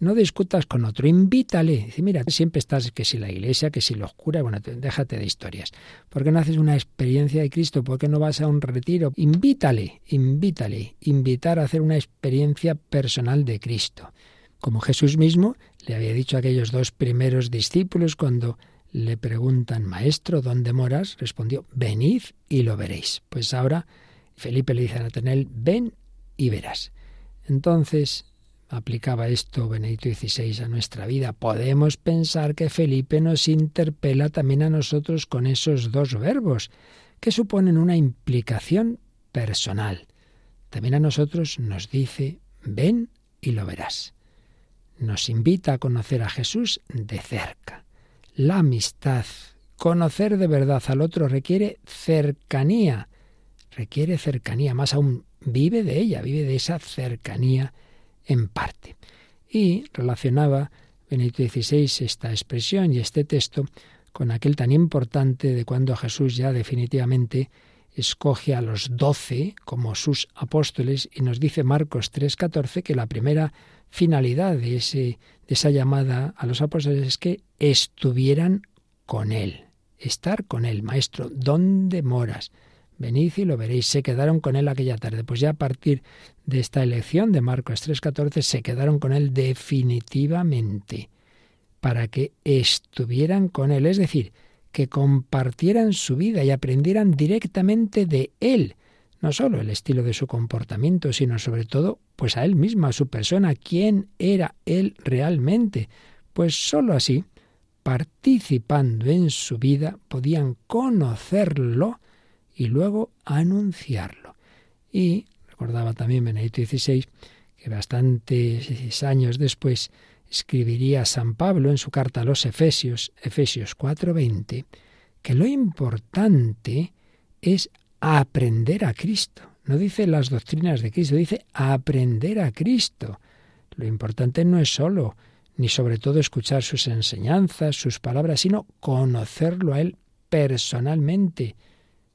No discutas con otro, invítale. Dice, mira, siempre estás que si la iglesia, que si los curas, bueno, déjate de historias. ¿Por qué no haces una experiencia de Cristo? ¿Por qué no vas a un retiro? Invítale, invítale, invitar a hacer una experiencia personal de Cristo. Como Jesús mismo le había dicho a aquellos dos primeros discípulos cuando le preguntan, Maestro, ¿dónde moras? Respondió, venid y lo veréis. Pues ahora Felipe le dice a Natanael, ven y verás. Entonces aplicaba esto Benedicto XVI a nuestra vida. Podemos pensar que Felipe nos interpela también a nosotros con esos dos verbos, que suponen una implicación personal. También a nosotros nos dice, ven y lo verás. Nos invita a conocer a Jesús de cerca. La amistad, conocer de verdad al otro requiere cercanía, requiere cercanía, más aún vive de ella, vive de esa cercanía en parte. Y relacionaba Benedicto XVI esta expresión y este texto con aquel tan importante de cuando Jesús ya definitivamente escoge a los doce como sus apóstoles y nos dice Marcos 3:14 que la primera finalidad de, esa llamada a los apóstoles es que estuvieran con él, estar con él, maestro, ¿dónde moras? Venid y lo veréis. Se quedaron con él aquella tarde. Pues ya a partir de esta elección de Marcos 3:14 se quedaron con él definitivamente para que estuvieran con él, es decir, que compartieran su vida y aprendieran directamente de él, no solo el estilo de su comportamiento, sino sobre todo pues a él mismo, a su persona, quién era él realmente. Pues sólo así, participando en su vida, podían conocerlo y luego anunciarlo. Y recordaba también Benedicto XVI que bastantes años después escribiría San Pablo en su carta a los Efesios, Efesios 4:20, que lo importante es aprender a Cristo. No dice las doctrinas de Cristo, dice aprender a Cristo. Lo importante no es solo ni sobre todo escuchar sus enseñanzas, sus palabras, sino conocerlo a Él personalmente,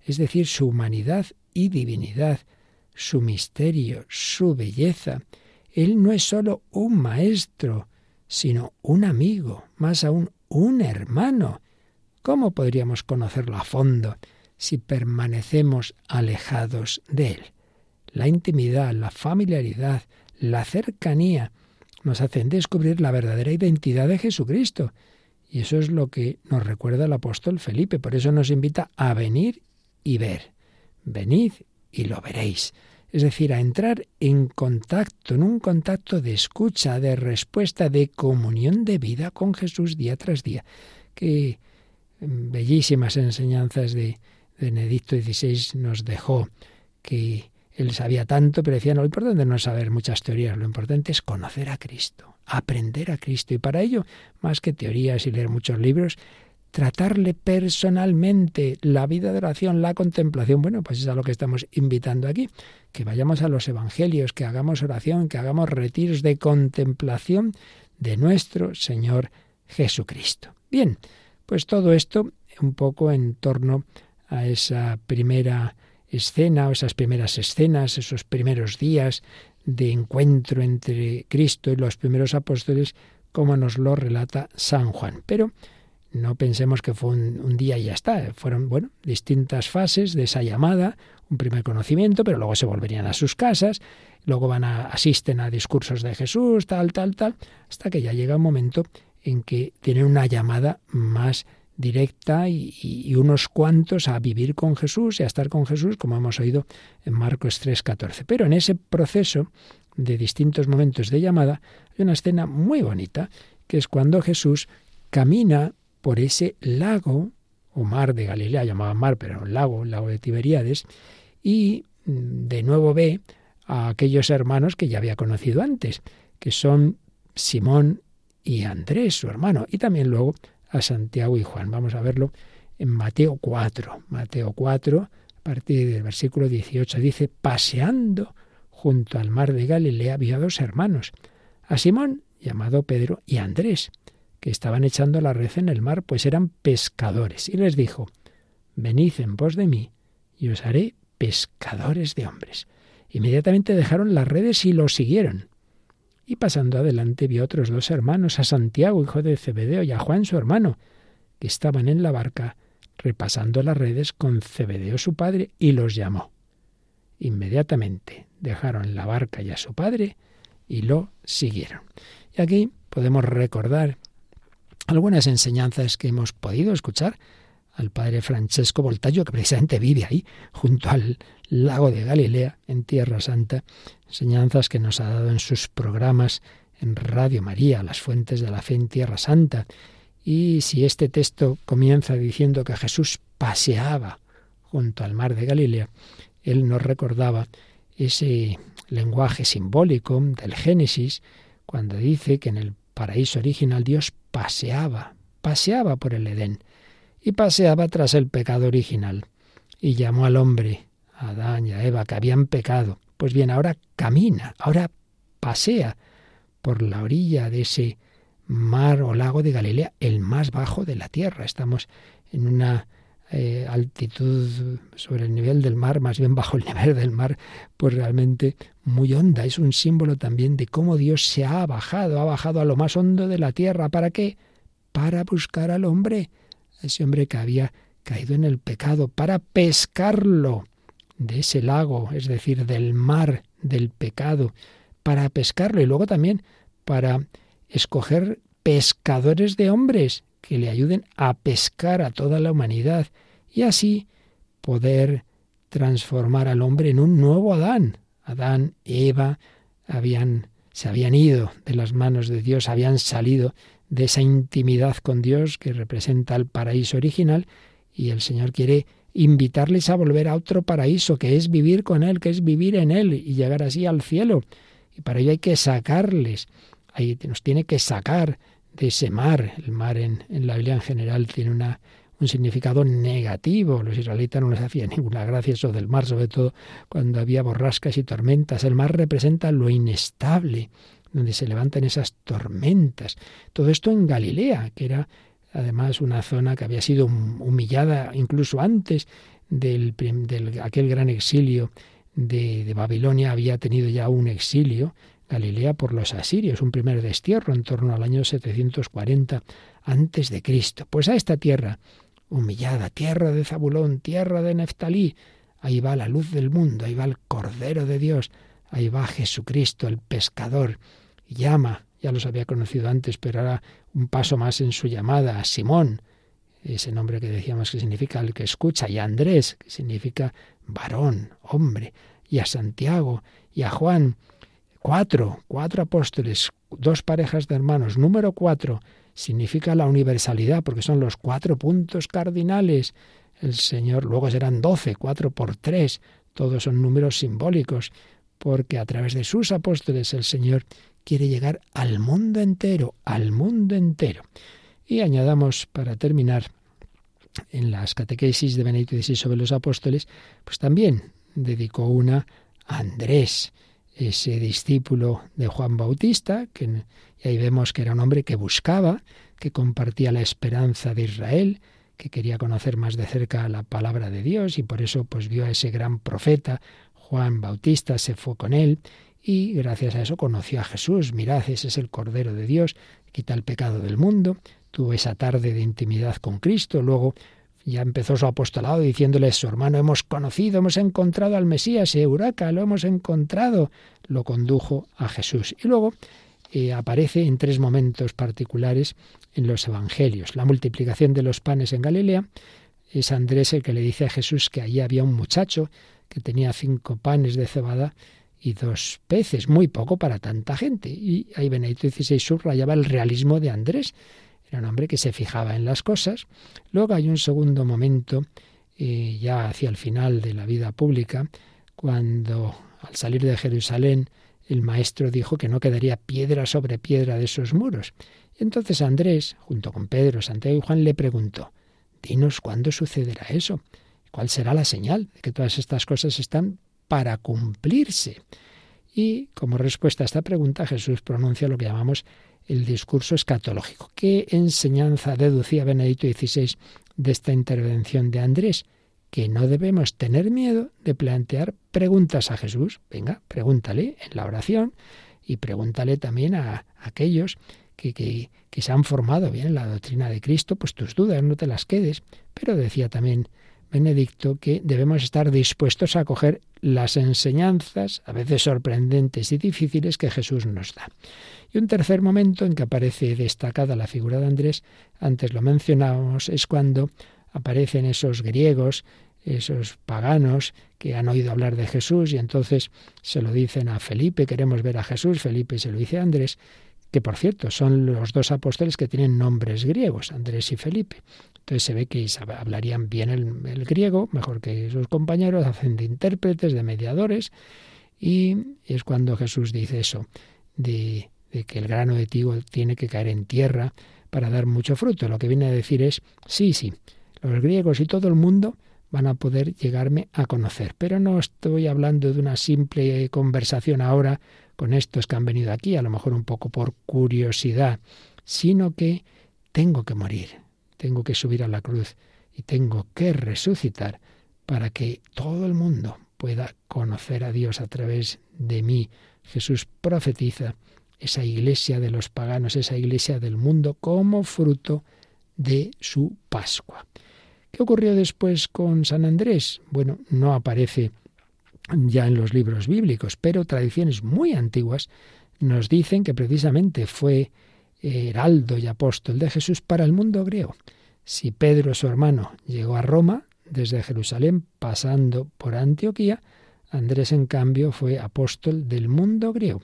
es decir, su humanidad y divinidad, su misterio, su belleza. Él no es solo un maestro, sino un amigo, más aún un hermano. ¿Cómo podríamos conocerlo a fondo si permanecemos alejados de Él. La intimidad, la familiaridad, la cercanía nos hacen descubrir la verdadera identidad de Jesucristo. Y eso es lo que nos recuerda el apóstol Felipe. Por eso nos invita a venir y ver. Venid y lo veréis. Es decir, a entrar en contacto, en un contacto de escucha, de respuesta, de comunión de vida con Jesús día tras día. Qué bellísimas enseñanzas de Benedicto XVI nos dejó, que él sabía tanto, pero decía, no, lo importante no es saber muchas teorías, lo importante es conocer a Cristo, aprender a Cristo. Y para ello, más que teorías y leer muchos libros, tratarle personalmente la vida de oración, la contemplación. Bueno, pues es a lo que estamos invitando aquí, que vayamos a los evangelios, que hagamos oración, que hagamos retiros de contemplación de nuestro Señor Jesucristo. Bien, pues todo esto un poco en torno a esa primera escena o esas primeras escenas, esos primeros días de encuentro entre Cristo y los primeros apóstoles, como nos lo relata San Juan. Pero no pensemos que fue un, día y ya está. Fueron, bueno, distintas fases de esa llamada, un primer conocimiento, pero luego se volverían a sus casas, luego van a, asisten a discursos de Jesús, tal, tal, tal, hasta que ya llega un momento en que tienen una llamada más directa y, unos cuantos a vivir con Jesús y a estar con Jesús, como hemos oído en Marcos 3:14. Pero en ese proceso de distintos momentos de llamada hay una escena muy bonita, que es cuando Jesús camina por ese lago, o mar de Galilea, llamaba mar, pero un lago, lago de Tiberíades, y mm, de nuevo ve a aquellos hermanos que ya había conocido antes, que son Simón y Andrés, su hermano, y también luego a Santiago y Juan. Vamos a verlo en Mateo 4. Mateo 4, a partir del versículo 18, dice, paseando junto al mar de Galilea, vio dos hermanos, a Simón, llamado Pedro, y a Andrés, que estaban echando la red en el mar, pues eran pescadores. Y les dijo, Venid en pos de mí, y os haré pescadores de hombres. Inmediatamente dejaron las redes y los siguieron. Y pasando adelante vio otros dos hermanos, a Santiago, hijo de Zebedeo, y a Juan, su hermano, que estaban en la barca repasando las redes con Zebedeo su padre, y los llamó. Inmediatamente dejaron la barca y a su padre y lo siguieron. Y aquí podemos recordar algunas enseñanzas que hemos podido escuchar al padre Francesco Voltaggio, que precisamente vive ahí, junto al lago de Galilea, en Tierra Santa, enseñanzas que nos ha dado en sus programas en Radio María, Las Fuentes de la Fe en Tierra Santa. Y si este texto comienza diciendo que Jesús paseaba junto al mar de Galilea, él nos recordaba ese lenguaje simbólico del Génesis, cuando dice que en el paraíso original Dios paseaba, paseaba por el Edén y paseaba tras el pecado original y llamó al hombre, a Adán y a Eva, que habían pecado. Pues bien, ahora camina, ahora pasea por la orilla de ese mar o lago de Galilea, el más bajo de la tierra. Estamos en una eh, altitud sobre el nivel del mar, más bien bajo el [LAUGHS] nivel del mar, pues realmente muy honda. Es un símbolo también de cómo Dios se ha bajado, ha bajado a lo más hondo de la tierra. ¿Para qué? Para buscar al hombre, ese hombre que había caído en el pecado, para pescarlo de ese lago, es decir, del mar del pecado, para pescarlo y luego también para escoger pescadores de hombres que le ayuden a pescar a toda la humanidad y así poder transformar al hombre en un nuevo Adán. Adán Eva habían, se habían ido de las manos de Dios, habían salido de esa intimidad con Dios que representa el paraíso original y el Señor quiere invitarles a volver a otro paraíso, que es vivir con Él, que es vivir en Él y llegar así al cielo. Y para ello hay que sacarles, ahí nos tiene que sacar de ese mar. El mar en, la Biblia en general tiene una un significado negativo. Los israelitas no les hacía [LAUGHS] ninguna gracia eso del mar, sobre todo cuando había borrascas y tormentas. El mar representa lo inestable, donde se levantan esas tormentas. Todo esto en Galilea, que era además una zona que había sido humillada incluso antes del, aquel gran exilio de, de Babilonia, había tenido ya un exilio Galilea por los asirios, un primer destierro en torno al año 740 antes de Cristo. Pues a esta tierra humillada, tierra de Zabulón, tierra de Neftalí. Ahí va la luz del mundo, ahí va el Cordero de Dios, ahí va Jesucristo, el pescador. Llama, ya los había conocido antes, pero ahora un paso más en su llamada, a Simón, ese nombre que decíamos que significa el que escucha, y a Andrés, que significa varón, hombre, y a Santiago, y a Juan, cuatro, cuatro apóstoles, dos parejas de hermanos, número cuatro, significa la universalidad, porque son los cuatro puntos cardinales. El Señor, luego serán doce, cuatro por tres, todos son números simbólicos, porque a través de sus apóstoles el Señor quiere llegar al mundo entero, al mundo entero. Y añadamos, para terminar, en las catequesis de Benedicto XVI sobre los apóstoles, pues también dedicó una a Andrés, ese discípulo de Juan Bautista, que y ahí vemos que era un hombre que buscaba, que compartía la esperanza de Israel, que quería conocer más de cerca la palabra de Dios y por eso pues vio a ese gran profeta Juan Bautista, se fue con él y gracias a eso conoció a Jesús. Mirad, ese es el Cordero de Dios, quita el pecado del mundo. Tuvo esa tarde de intimidad con Cristo, luego ya empezó su apostolado diciéndole su hermano, hemos conocido, hemos encontrado al Mesías, Euraca, lo hemos encontrado. Lo condujo a Jesús. Y luego eh, aparece en tres momentos particulares en los Evangelios. La multiplicación de los panes en Galilea es Andrés el que le dice a Jesús que allí había un muchacho que tenía cinco panes de cebada y dos peces, muy poco para tanta gente. Y ahí Benedicto XVI subrayaba el realismo de Andrés. Era un hombre que se fijaba en las cosas. Luego hay un segundo momento, eh, ya hacia el final de la vida pública, cuando al salir de Jerusalén el maestro dijo que no quedaría piedra sobre piedra de esos muros. Y entonces Andrés, junto con Pedro, Santiago y Juan, le preguntó, Dinos cuándo sucederá eso. ¿Cuál será la señal de que todas estas cosas están para cumplirse. Y como respuesta a esta pregunta, Jesús pronuncia lo que llamamos el discurso escatológico. ¿Qué enseñanza deducía Benedicto XVI de esta intervención de Andrés? Que no debemos tener miedo de plantear preguntas a Jesús. Venga, pregúntale en la oración y pregúntale también a aquellos que, que, que se han formado bien en la doctrina de Cristo, pues tus dudas no te las quedes. Pero decía también Benedicto que debemos estar dispuestos a acoger las enseñanzas, a veces sorprendentes y difíciles, que Jesús nos da. Y un tercer momento en que aparece destacada la figura de Andrés, antes lo mencionábamos, es cuando aparecen esos griegos, esos paganos que han oído hablar de Jesús y entonces se lo dicen a Felipe, queremos ver a Jesús, Felipe se lo dice a Andrés, que por cierto son los dos apóstoles que tienen nombres griegos, Andrés y Felipe. Entonces se ve que hablarían bien el, griego, mejor que sus compañeros, hacen de intérpretes, de mediadores, y es cuando Jesús dice eso, de, que el grano de trigo tiene que caer en tierra para dar mucho fruto. Lo que viene a decir es, sí, sí, los griegos y todo el mundo van a poder llegarme a conocer. Pero no estoy hablando de una simple conversación ahora con estos que han venido aquí, a lo mejor un poco por curiosidad, sino que tengo que morir, tengo que subir a la cruz y tengo que resucitar para que todo el mundo pueda conocer a Dios a través de mí. Jesús profetiza esa iglesia de los paganos, esa iglesia del mundo como fruto de su Pascua. ¿Qué ocurrió después con San Andrés? Bueno, no aparece ya en los libros bíblicos, pero tradiciones muy antiguas nos dicen que precisamente fue heraldo y apóstol de Jesús para el mundo griego. Si Pedro, su hermano, llegó a Roma desde Jerusalén pasando por Antioquía, Andrés, en cambio, fue apóstol del mundo griego.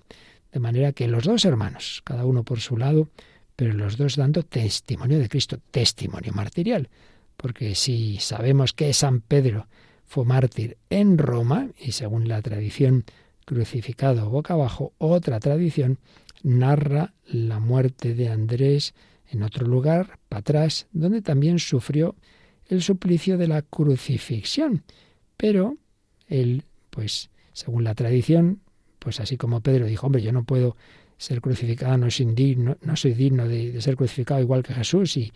De manera que los dos hermanos, cada uno por su lado, pero los dos dando testimonio de Cristo, testimonio martirial. Porque si sabemos que San Pedro fue mártir en Roma, y según la tradición crucificado boca abajo, otra tradición narra la muerte de Andrés en otro lugar, Patras, donde también sufrió el suplicio de la crucifixión. Pero él, pues, según la tradición, pues así como Pedro dijo, hombre, yo no puedo ser crucificado, no soy digno, no soy digno de, ser crucificado igual que Jesús y,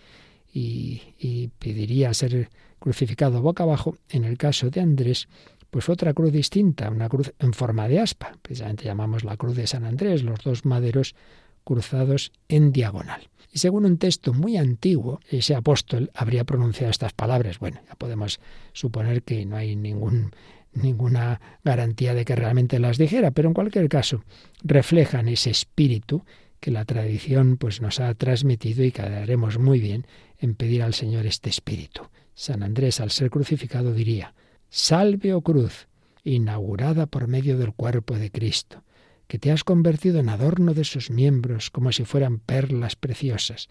y, y pediría ser crucificado boca abajo, en el caso de Andrés, pues otra cruz distinta, una cruz en forma de aspa. Precisamente llamamos la cruz de San Andrés, los dos maderos cruzados en diagonal. Y según un texto muy antiguo, ese apóstol habría pronunciado estas palabras. Bueno, ya podemos suponer que no hay ningún, ninguna garantía de que realmente las dijera, pero en cualquier caso reflejan ese espíritu que la tradición pues nos ha transmitido y que haremos muy bien en pedir al Señor este espíritu. San Andrés, al ser crucificado, diría, Salve, oh cruz, inaugurada por medio del cuerpo de Cristo, que te has convertido en adorno de sus miembros como si fueran perlas preciosas.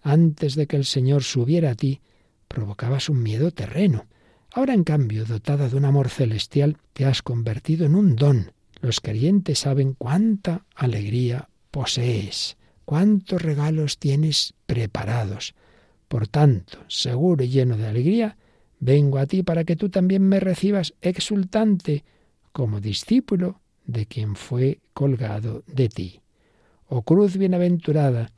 Antes de que el Señor subiera a ti, provocabas un miedo terreno. Ahora, en cambio, dotada de un amor celestial, te has convertido en un don. Los creyentes saben cuánta alegría posees, cuántos regalos tienes preparados. Por tanto, seguro y lleno de alegría, vengo a ti para que tú también me recibas exultante como discípulo de quien fue colgado de ti. Oh cruz bienaventurada,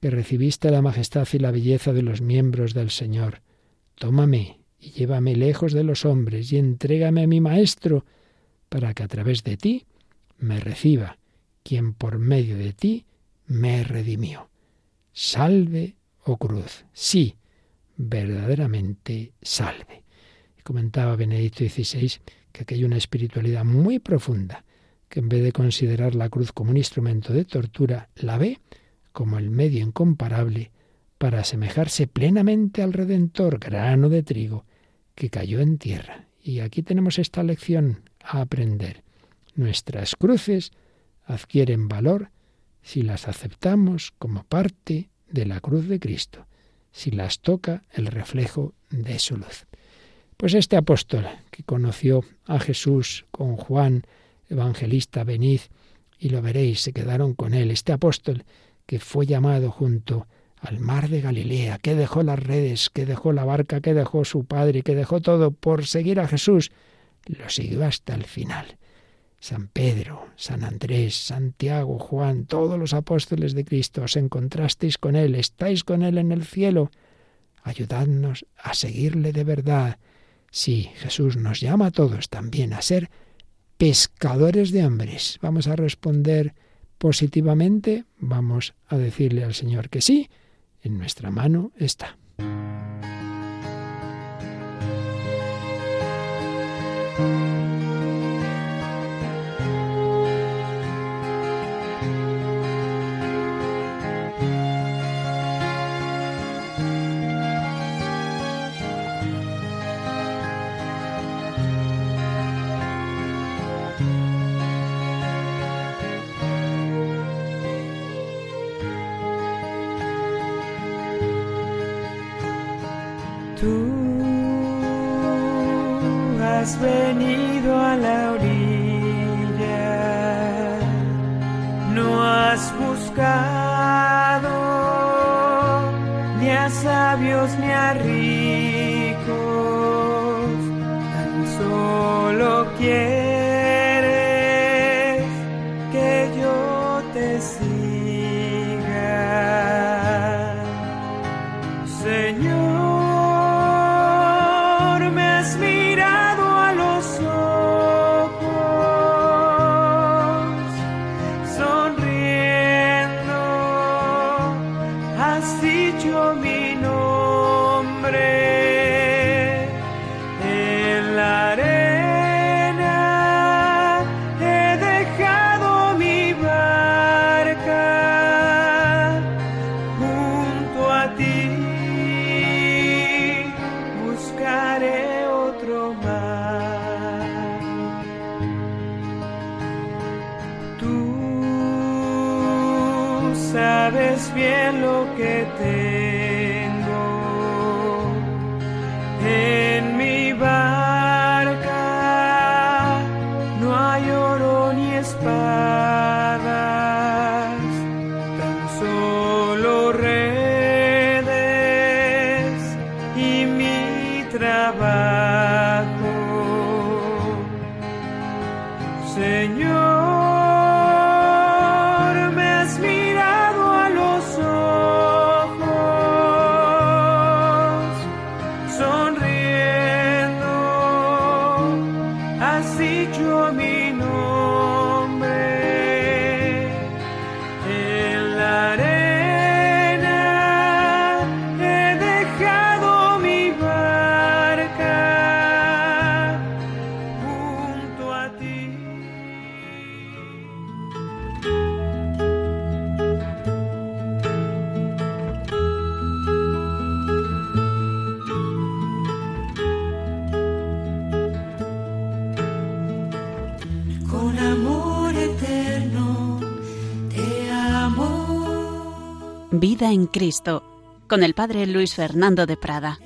que recibiste la majestad y la belleza de los miembros del Señor, tómame y llévame lejos de los hombres y entrégame a mi Maestro, para que a través de ti me reciba, quien por medio de ti me redimió. Salve, oh cruz, sí, verdaderamente salve. Y comentaba Benedicto XVI que aquí hay una espiritualidad muy profunda, que en vez de considerar la cruz como un instrumento de tortura, la ve como el medio incomparable para asemejarse plenamente al Redentor, grano de trigo, que cayó en tierra. Y aquí tenemos esta lección a aprender. Nuestras cruces adquieren valor si las aceptamos como parte de la cruz de Cristo, si las toca el reflejo de su luz. Pues este apóstol que conoció a Jesús con Juan, evangelista, venid y lo veréis, se quedaron con él, este apóstol que fue llamado junto al mar de Galilea, que dejó las redes, que dejó la barca, que dejó su padre, que dejó todo por seguir a Jesús, lo siguió hasta el final. San Pedro, San Andrés, Santiago, Juan, todos los apóstoles de Cristo, os encontrasteis con Él, estáis con Él en el cielo. Ayudadnos a seguirle de verdad. Sí, Jesús nos llama a todos también a ser pescadores de hombres. Vamos a responder positivamente, vamos a decirle al Señor que sí, en nuestra mano está. Cristo, con el Padre Luis Fernando de Prada.